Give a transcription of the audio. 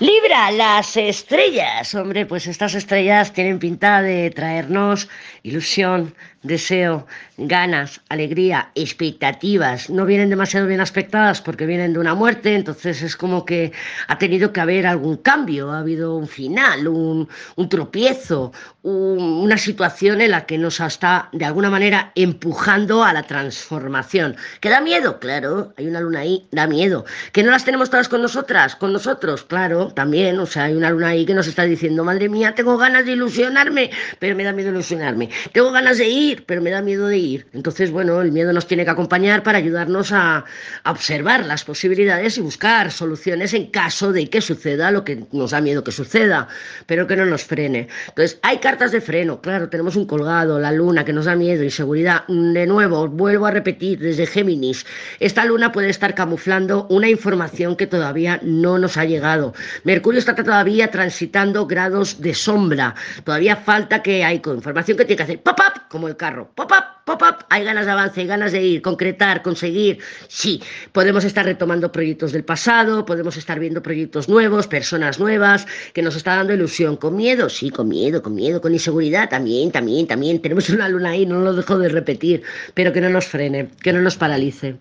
Libra, las estrellas. Hombre, pues estas estrellas tienen pinta de traernos ilusión, deseo, ganas, alegría, expectativas. No vienen demasiado bien aspectadas porque vienen de una muerte, entonces es como que ha tenido que haber algún cambio, ha habido un final, un, tropiezo, un, una situación en la que nos está de alguna manera empujando a la transformación. ¿Que da miedo? Claro, hay una luna ahí, da miedo. ¿Que no las tenemos todas con nosotras? Con nosotros, claro también, o sea, hay una luna ahí que nos está diciendo, madre mía, tengo ganas de ilusionarme, pero me da miedo ilusionarme. Tengo ganas de ir, pero me da miedo de ir. Entonces, bueno, el miedo nos tiene que acompañar para ayudarnos a, observar las posibilidades y buscar soluciones en caso de que suceda lo que nos da miedo que suceda, pero que no nos frene. Entonces, hay cartas de freno, claro, tenemos un colgado, la luna que nos da miedo, inseguridad. De nuevo, vuelvo a repetir, desde Géminis, esta luna puede estar camuflando una información que todavía no nos ha llegado. Mercurio está todavía transitando grados de sombra. Todavía falta que hay información que tiene que hacer como el carro. Pop-up, pop-up. Hay ganas de avance, hay ganas de ir, concretar, conseguir. Sí, podemos estar retomando proyectos del pasado, podemos estar viendo proyectos nuevos, personas nuevas, que nos está dando ilusión. ¿Con miedo? Sí, con miedo, con miedo, con inseguridad también, también, también. Tenemos una luna ahí, no lo dejo de repetir, pero que no nos frene, que no nos paralice.